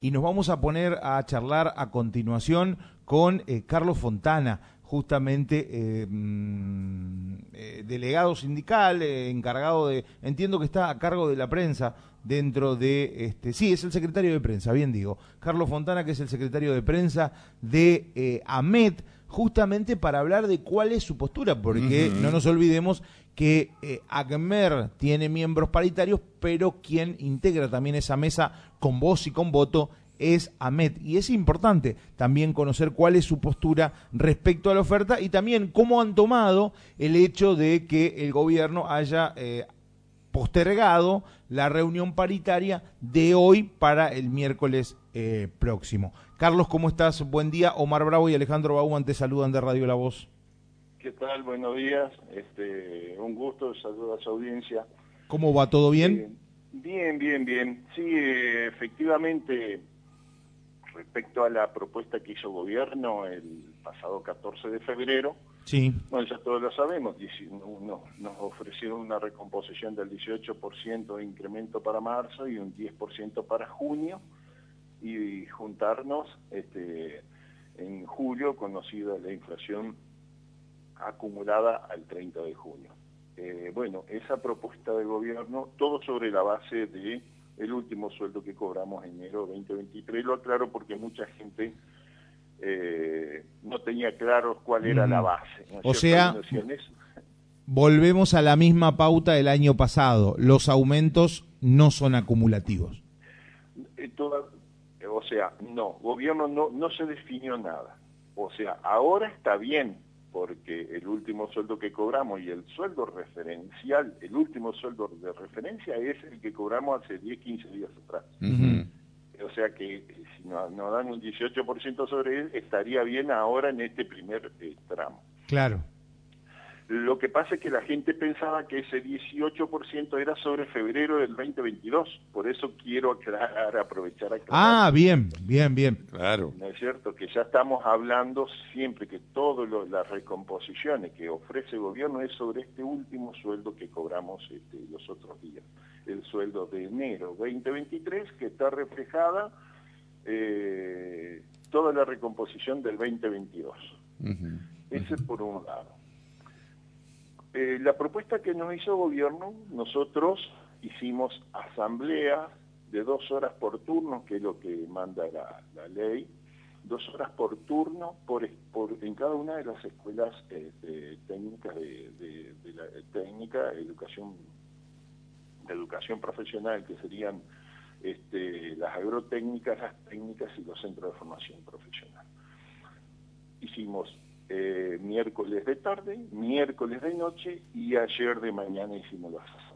y nos vamos a poner a charlar a continuación con eh, Carlos Fontana, justamente eh, mm, eh, delegado sindical, encargado de, entiendo que está a cargo de la prensa dentro de, este, sí, es el secretario de prensa, bien digo, Carlos Fontana, que es el secretario de prensa de AMET, justamente para hablar de cuál es su postura, porque no nos olvidemos que eh, ACMER tiene miembros paritarios, pero quien integra también esa mesa con voz y con voto es AMET. Y es importante también conocer cuál es su postura respecto a la oferta y también cómo han tomado el hecho de que el gobierno haya eh, postergado la reunión paritaria de hoy para el miércoles eh, próximo. Carlos, ¿cómo estás? Buen día. Omar Bravo y Alejandro Bauman te saludan de Radio La Voz. ¿Qué tal? Buenos días. Este, un gusto, saludo a su audiencia. ¿Cómo va? ¿Todo bien? Eh, bien, bien, bien. Sí, efectivamente, respecto a la propuesta que hizo gobierno el pasado 14 de febrero, sí. bueno, ya todos lo sabemos, nos ofrecieron una recomposición del 18% de incremento para marzo y un 10% para junio, y juntarnos este, en julio, conocida la inflación acumulada al 30 de junio. Eh, bueno, esa propuesta del gobierno, todo sobre la base de el último sueldo que cobramos en enero 2023, lo aclaro porque mucha gente eh, no tenía claro cuál era la base. o sea, volvemos a la misma pauta del año pasado, los aumentos no son acumulativos. Eh, o sea, no, gobierno no, no se definió nada. O sea, ahora está bien porque el último sueldo que cobramos y el sueldo referencial, el último sueldo de referencia es el que cobramos hace 10, 15 días atrás. O sea que eh, si nos, dan un 18% sobre él, estaría bien ahora en este primer eh, tramo. Claro. Lo que pasa es que la gente pensaba que ese 18% era sobre febrero del 2022, por eso quiero aclarar, aprovechar aclarar. Ah, bien, bien, bien. Claro. ¿No es cierto? Que ya estamos hablando siempre que todas las recomposiciones que ofrece el gobierno es sobre este último sueldo que cobramos este, los otros días, el sueldo de enero 2023, que está reflejada eh, toda la recomposición del 2022. Ese por un lado. Eh, la propuesta que nos hizo gobierno, nosotros hicimos asamblea de dos horas por turno, que es lo que manda la, ley, dos horas por turno por, en cada una de las escuelas eh, técnicas de, la técnica, educación, de educación profesional, que serían este, las agrotécnicas, las técnicas y los centros de formación profesional. Hicimos eh, miércoles de tarde, miércoles de noche y ayer de mañana hicimos la asamblea.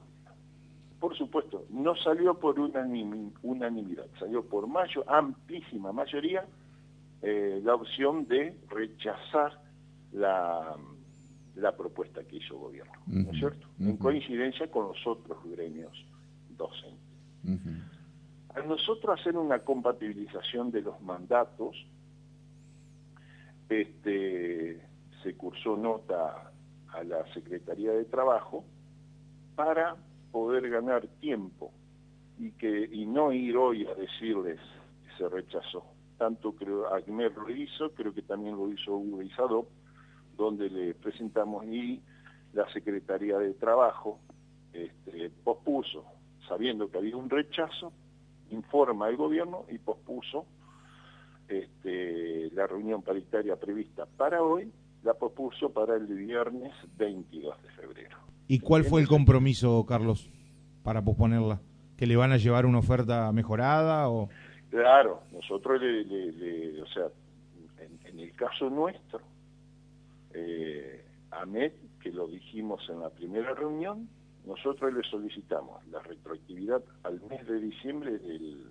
Por supuesto, no salió por unanimidad, salió por mayo, amplísima mayoría eh, la opción de rechazar la, la propuesta que hizo el gobierno, ¿no es cierto? En coincidencia con los otros gremios docentes. A nosotros hacer una compatibilización de los mandatos, este, se cursó nota a la Secretaría de Trabajo para poder ganar tiempo y que y no ir hoy a decirles que se rechazó. Tanto creo Agmer lo hizo, creo que también lo hizo Hugo Isado, donde le presentamos y la Secretaría de Trabajo este, pospuso, sabiendo que había un rechazo, informa al gobierno y pospuso este, la reunión paritaria prevista para hoy la propuso para el viernes 22 de febrero. ¿Y cuál fue el compromiso, Carlos, para posponerla? ¿Que le van a llevar una oferta mejorada o...? Claro, nosotros, le, o sea, en, el caso nuestro, eh, a MED, que lo dijimos en la primera reunión, nosotros le solicitamos la retroactividad al mes de diciembre del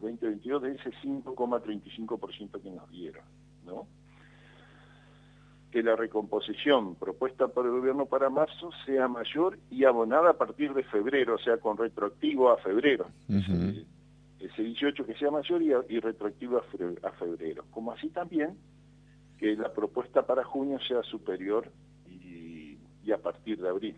del 2022 de ese 5,35% que nos dieron, ¿no? Que la recomposición propuesta por el gobierno para marzo sea mayor y abonada a partir de febrero, o sea, con retroactivo a febrero. ese, 18 que sea mayor y, retroactivo a febrero, Como así también que la propuesta para junio sea superior y, a partir de abril.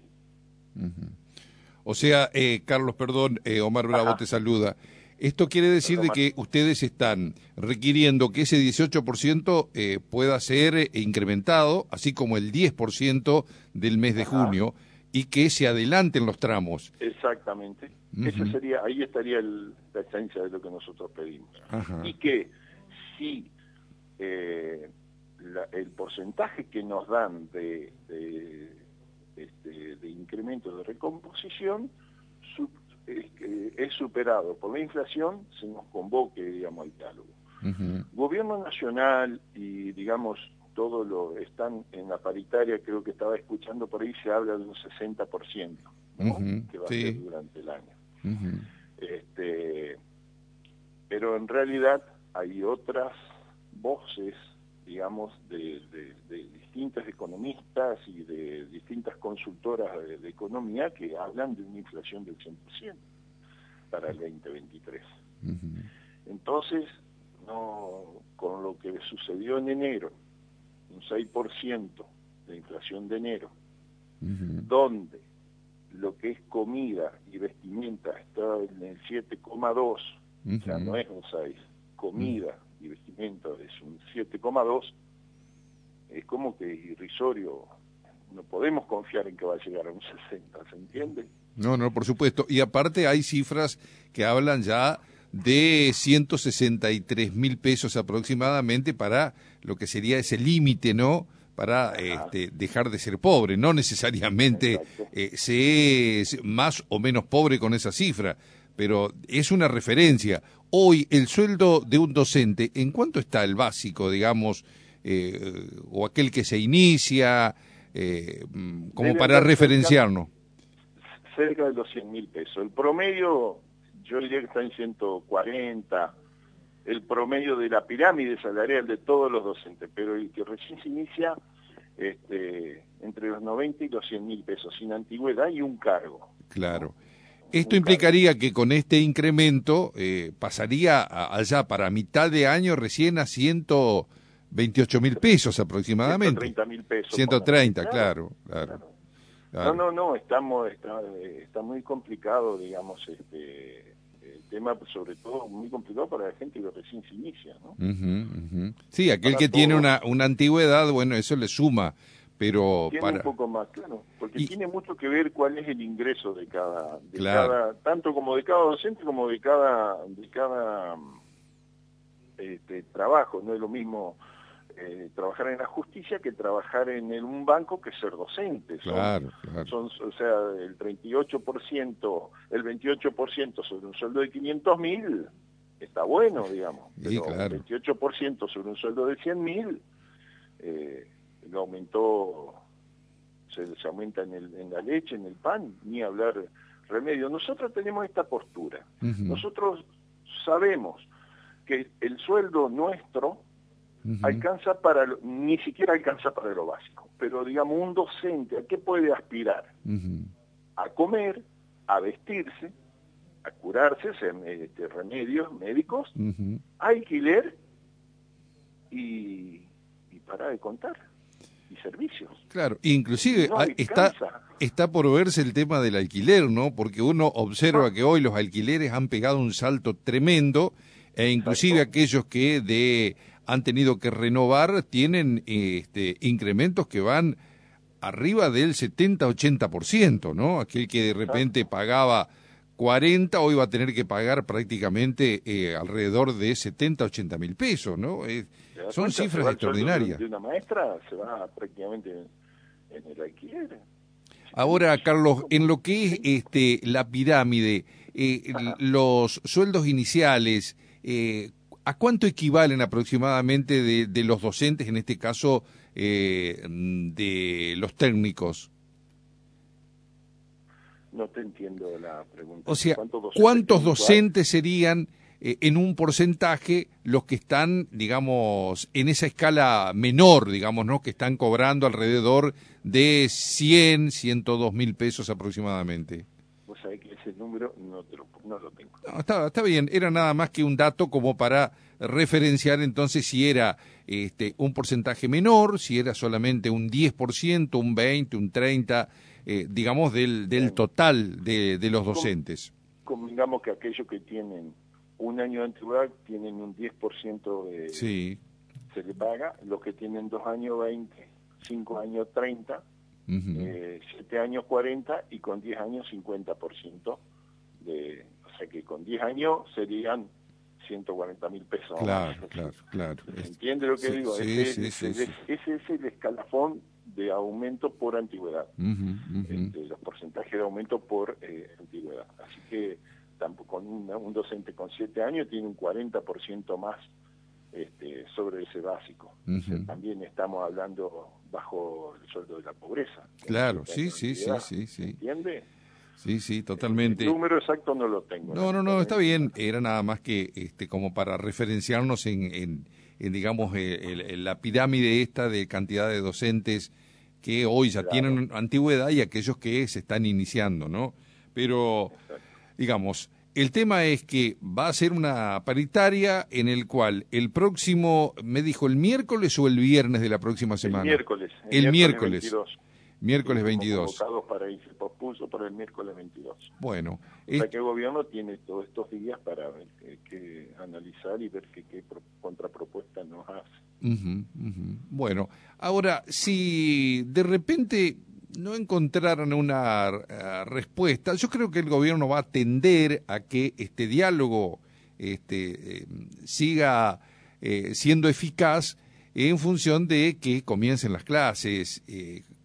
O sea, eh, Carlos, perdón, eh, Omar Bravo te saluda Esto quiere decir de que ustedes están requiriendo que ese 18% eh, pueda ser eh, incrementado, así como el 10% del mes de junio, y que se adelanten los tramos. Exactamente. sería, ahí estaría la esencia de lo que nosotros pedimos. Y que si eh, el porcentaje que nos dan de, de, este, de incremento de recomposición es, superado por la inflación, se nos convoque, digamos, al diálogo. Gobierno nacional y, digamos, todo lo están en la paritaria, creo que estaba escuchando por ahí, se habla de un 60%, que va a ser durante el año. este, pero en realidad hay otras voces, digamos, de, distintas economistas y de distintas consultoras de, economía que hablan de una inflación del 100% para el 2023. Entonces, no, con lo que sucedió en enero, un 6% de inflación de enero, donde lo que es comida y vestimenta está en el 7,2, o sea, no es un 6, comida y vestimenta es un 7,2, es como que irrisorio, no podemos confiar en que va a llegar a un 60, ¿se entiende? No, no, por supuesto. Y aparte hay cifras que hablan ya de 163 mil pesos aproximadamente para lo que sería ese límite, ¿no? Para este, dejar de ser pobre. No necesariamente eh, se es más o menos pobre con esa cifra, pero es una referencia. Hoy el sueldo de un docente, ¿en cuánto está el básico, digamos, eh, o aquel que se inicia, eh, como para referenciarnos? Cerca de los 100 mil pesos. El promedio yo diría que está en 140, el promedio de la pirámide salarial de todos los docentes, pero el que recién se inicia este, entre los 90 y los 100 mil pesos, sin antigüedad y un cargo. Claro. Esto implicaría que con este incremento eh, pasaría allá para mitad de año recién a 128 mil pesos aproximadamente. 130 mil pesos. 130, claro, claro. No, no, no, estamos, está, está muy complicado, digamos, este, tema sobre todo muy complicado para la gente que recién se inicia, ¿no? Sí, aquel que tiene una, una antigüedad, bueno, eso le suma, pero tiene un poco más, claro, porque tiene mucho que ver cuál es el ingreso de cada, de cada, tanto como de cada docente como de cada, de cada este, trabajo, no es lo mismo eh, trabajar en la justicia que trabajar en un banco que ser docente. Son, claro, Son, o sea, el 38%, el 28% sobre un sueldo de 500 mil está bueno, digamos. pero el 28% sobre un sueldo de 100 mil eh, lo aumentó, se, aumenta en, el, en la leche, en el pan, ni hablar remedio. Nosotros tenemos esta postura. Nosotros sabemos que el sueldo nuestro alcanza para, ni siquiera alcanza para lo básico, pero digamos un docente, ¿a qué puede aspirar? A comer, a vestirse, a curarse, este, remedios médicos, alquiler y, y para de contar y servicios. Claro, inclusive está, está por verse el tema del alquiler, ¿no? Porque uno observa que hoy los alquileres han pegado un salto tremendo e inclusive aquellos que de han tenido que renovar tienen este, incrementos que van arriba del 70-80%, ¿no? Aquel que de repente pagaba 40 hoy va a tener que pagar prácticamente eh, alrededor de 70-80 mil pesos, ¿no? Son cifras extraordinarias. De una maestra se va prácticamente en el alquiler. Ahora, Carlos, en lo que es este, la pirámide, eh, los sueldos iniciales, eh, ¿A cuánto equivalen aproximadamente de, los docentes, en este caso eh, de los técnicos? No te entiendo la pregunta. O sea, ¿cuántos docentes, serían eh, en un porcentaje los que están, digamos, en esa escala menor, digamos, ¿no? Que están cobrando alrededor de 100, 102 mil pesos aproximadamente que ese número no, lo, tengo. está, bien, era nada más que un dato como para referenciar entonces si era este, un porcentaje menor, si era solamente un 10%, un 20%, un 30%, eh, digamos, del, del total de, de los docentes. digamos que aquellos que tienen un año de antigüedad tienen un 10% de... Sí. Se le paga, los que tienen dos años 20, cinco años 30, eh, siete años 40 y con 10 años 50% de... O sea que con 10 años serían 140 mil pesos. Claro, claro, claro. ¿Entiende lo que digo? Sí, ese, sí, ese, ese, es el escalafón de aumento por antigüedad. Este, los porcentajes de aumento por eh, antigüedad. Así que con un, docente con 7 años tiene un 40% más este, sobre ese básico. también estamos hablando bajo el sueldo de la pobreza. Claro, sí, sí, sí, sí, sí. ¿Entiende? Sí, sí, totalmente. El número exacto no lo tengo. No, no, no, está bien. Era nada más que este, como para referenciarnos en, en, digamos, la pirámide esta de cantidad de docentes que hoy ya tienen antigüedad y aquellos que se están iniciando, ¿no? Pero, digamos, el tema es que va a ser una paritaria en el cual el próximo, me dijo, el miércoles o el viernes de la próxima semana. El miércoles. El, miércoles. Miércoles 22. para se pospuso para el miércoles 22. Bueno. O sea que el gobierno tiene todos estos días para ver, que, analizar y ver qué, qué contrapropuesta nos hace. Bueno, ahora, si de repente no encontraran una eh, respuesta, yo creo que el gobierno va a tender a que este diálogo este, eh, siga eh, siendo eficaz en función de que comiencen las clases,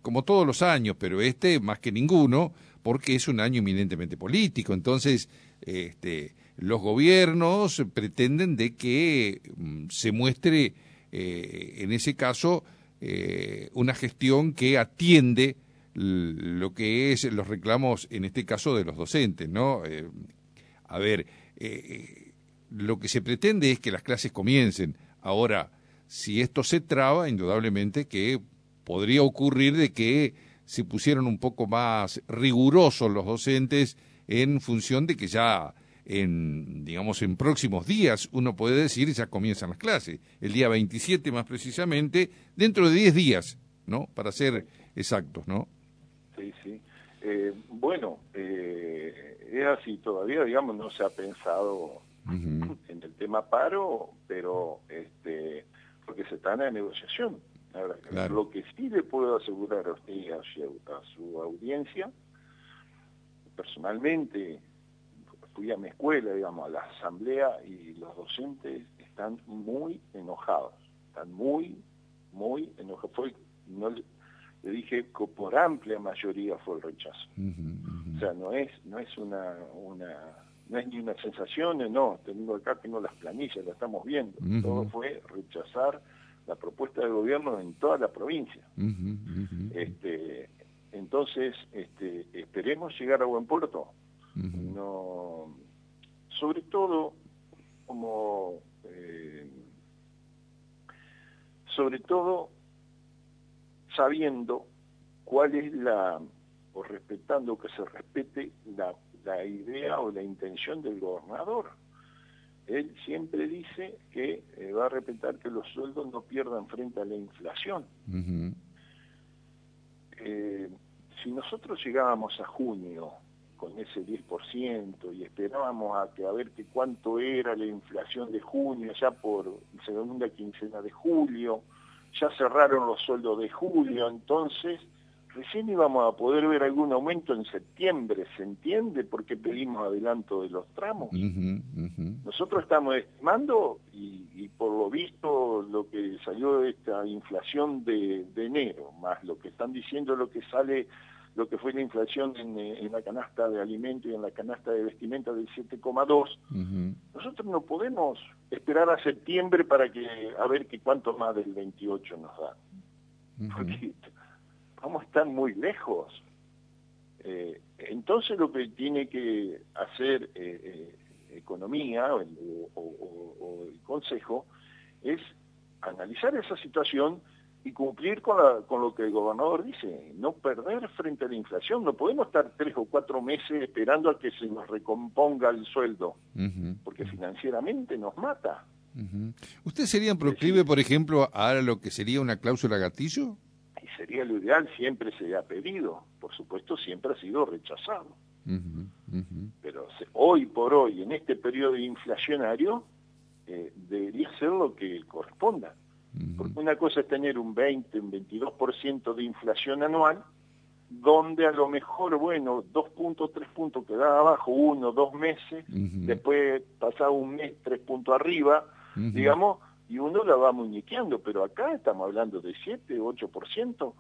como todos los años, pero este más que ninguno, porque es un año eminentemente político. Entonces, este, los gobiernos pretenden de que mm, se muestre, eh, en ese caso, eh, una gestión que atiende lo que es los reclamos, en este caso, de los docentes, ¿no? Eh, a ver, lo que se pretende es que las clases comiencen. Ahora, si esto se traba, indudablemente que podría ocurrir de que se pusieron un poco más rigurosos los docentes en función de que ya en digamos en próximos días uno puede decir ya comienzan las clases el día 27 más precisamente dentro de 10 días no para ser exactos no sí sí. Eh, bueno eh, es así todavía digamos no se ha pensado en el tema paro pero este porque se está en la negociación. Lo que sí le puedo asegurar a usted y a su, audiencia, personalmente fui a mi escuela, digamos, a la asamblea y los docentes están muy enojados, están muy, muy enojados. Fue, no, le, dije que por amplia mayoría fue el rechazo. O sea, no es, no es una, una, no es ni una sensación, no, tengo acá, tengo las planillas, las estamos viendo. Todo fue rechazar la propuesta del gobierno en toda la provincia. Este, entonces, este, esperemos llegar a buen puerto. no, sobre todo, como eh, sobre todo sabiendo cuál es la, o respetando que se respete la, la idea o la intención del gobernador él siempre dice que eh, va a respetar que los sueldos no pierdan frente a la inflación. Eh, si nosotros llegábamos a junio con ese 10% y esperábamos a que a ver que cuánto era la inflación de junio, ya por segunda quincena de julio, ya cerraron los sueldos de julio, entonces recién íbamos a poder ver algún aumento en septiembre, ¿se entiende? Porque pedimos adelanto de los tramos. Nosotros estamos estimando, y, por lo visto lo que salió de esta inflación de, enero, más lo que están diciendo lo que sale, lo que fue la inflación en, la canasta de alimentos y en la canasta de vestimenta del 7,2, nosotros no podemos esperar a septiembre para que a ver que cuánto más del 28 nos da. Vamos a estar muy lejos. Eh, entonces lo que tiene que hacer eh, eh, Economía o el, Consejo es analizar esa situación y cumplir con, con, lo que el gobernador dice, no perder frente a la inflación. No podemos estar tres o cuatro meses esperando a que se nos recomponga el sueldo, porque financieramente nos mata. ¿Usted sería proclive, por ejemplo, a lo que sería una cláusula gatillo? sería lo ideal, siempre se ha pedido, por supuesto siempre ha sido rechazado. Pero hoy por hoy, en este periodo inflacionario, eh, debería ser lo que corresponda. Porque una cosa es tener un 20, un 22% de inflación anual, donde a lo mejor, bueno, dos puntos, tres puntos quedaba abajo, uno, dos meses, después pasaba un mes, tres puntos arriba, digamos, y uno la va muñequeando, pero acá estamos hablando de 7, 8%,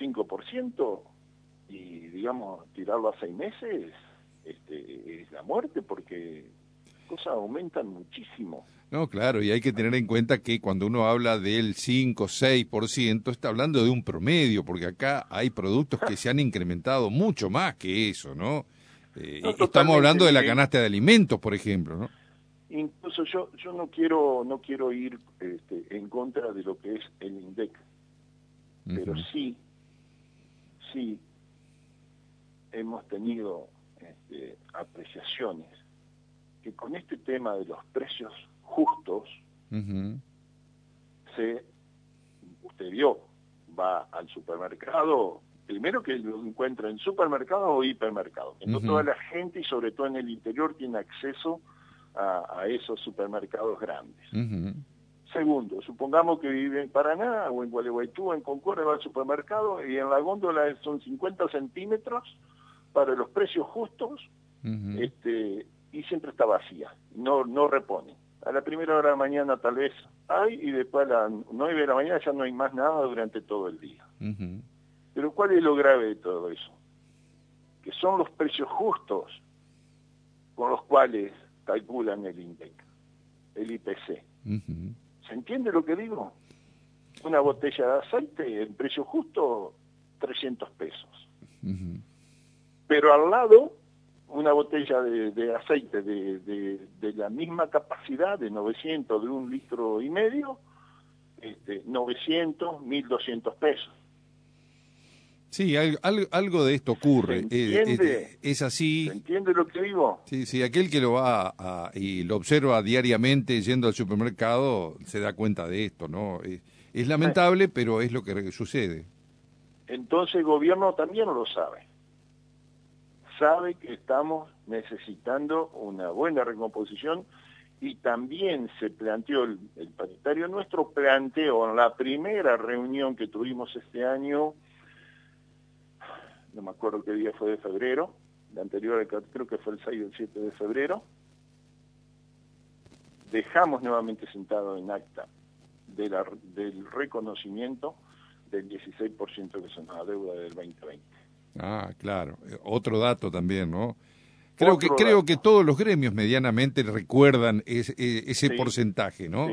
5%, y digamos, tirarlo a seis meses este, es la muerte, porque cosas aumentan muchísimo. No, claro, y hay que tener en cuenta que cuando uno habla del 5, 6%, está hablando de un promedio, porque acá hay productos que se han incrementado mucho más que eso, ¿no? Eh, estamos hablando de la canasta de alimentos, por ejemplo, ¿no? Incluso yo yo no quiero no quiero ir este, en contra de lo que es el INDEC, pero sí, sí hemos tenido este, apreciaciones que con este tema de los precios justos, se, usted vio, va al supermercado, primero que lo encuentra en supermercado o hipermercado, que no toda la gente y sobre todo en el interior tiene acceso a, esos supermercados grandes. Segundo, supongamos que vive en Paraná o en Gualeguaytú en Concordia, va al supermercado y en la góndola son 50 centímetros para los precios justos este, y siempre está vacía, no, no repone. A la primera hora de la mañana tal vez hay y después a las 9 de la mañana ya no hay más nada durante todo el día. Pero ¿cuál es lo grave de todo eso? Que son los precios justos con los cuales calculan el INDEC, el IPC. ¿Se entiende lo que digo? Una botella de aceite, el precio justo, 300 pesos. Pero al lado, una botella de, aceite de, la misma capacidad, de 900, de un litro y medio, este, 900, 1200 pesos. Sí, algo, de esto ocurre. Eh, es, así. ¿Se entiende lo que digo? Sí, sí, aquel que lo va y lo observa diariamente yendo al supermercado se da cuenta de esto, ¿no? Es, lamentable, pero es lo que sucede. Entonces el gobierno también lo sabe. Sabe que estamos necesitando una buena recomposición y también se planteó, el, el paritario nuestro planteó en la primera reunión que tuvimos este año, no me acuerdo qué día fue de febrero, la anterior creo que fue el 6 o el 7 de febrero, dejamos nuevamente sentado en acta del reconocimiento del 16% que son la deuda del 2020. Ah, claro. Otro dato también, ¿no? Creo que creo que todos los gremios medianamente recuerdan ese, ese porcentaje, ¿no?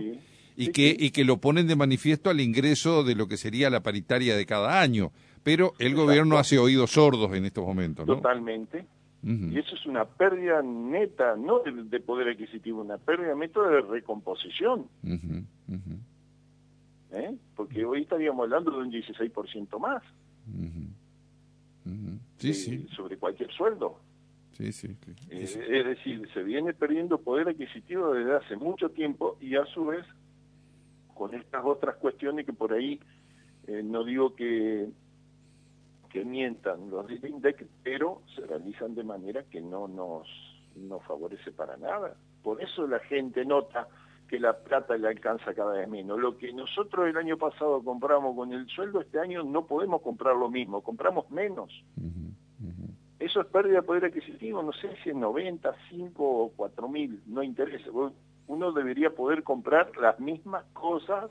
Y que y que lo ponen de manifiesto al ingreso de lo que sería la paritaria de cada año pero el gobierno hace oídos sordos en estos momentos, ¿no? Totalmente. Y eso es una pérdida neta, no de, poder adquisitivo, una pérdida neta de recomposición. ¿Eh? Porque hoy estaríamos hablando de un 16% más. Sí, eh, sí. Sobre cualquier sueldo. Sí, sí. Eh, es decir, se viene perdiendo poder adquisitivo desde hace mucho tiempo y a su vez, con estas otras cuestiones que por ahí, no digo que que mientan los del INDEC, pero se realizan de manera que no nos, favorece para nada. Por eso la gente nota que la plata le alcanza cada vez menos. Lo que nosotros el año pasado compramos con el sueldo, este año no podemos comprar lo mismo, compramos menos. Eso es pérdida de poder adquisitivo, no sé si es 90, 5 o 4 mil, no interesa. Uno debería poder comprar las mismas cosas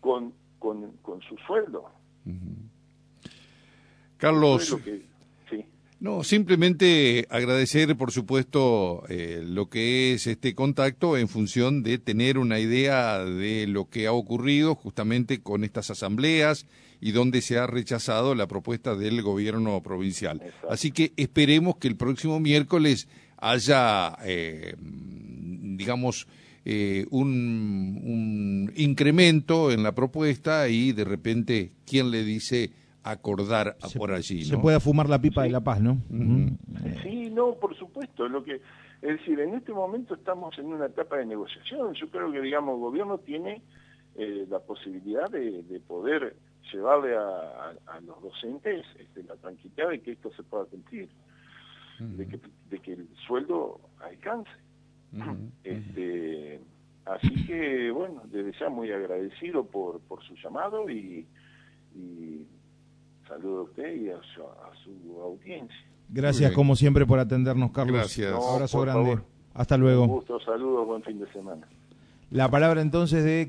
con, con, con su sueldo. Carlos. No, simplemente agradecer, por supuesto, eh, lo que es este contacto en función de tener una idea de lo que ha ocurrido justamente con estas asambleas y donde se ha rechazado la propuesta del gobierno provincial. Así que esperemos que el próximo miércoles haya, eh, digamos, eh, un, un incremento en la propuesta y de repente, ¿quién le dice? Acordar por allí. Se puede fumar la pipa de la paz, ¿no? Sí, no, por supuesto. Lo que, es decir, en este momento estamos en una etapa de negociación. Yo creo que, digamos, el gobierno tiene eh, la posibilidad de, poder llevarle a, los docentes este, la tranquilidad de que esto se pueda cumplir. de, que, de que el sueldo alcance. este, así que, bueno, desde ya muy agradecido por, por su llamado y, y saludo a usted y a su, a su audiencia. Gracias, como siempre, por atendernos, Carlos. Gracias. Un abrazo grande. favor. Hasta luego. Un gusto, saludos, buen fin de semana. La palabra entonces de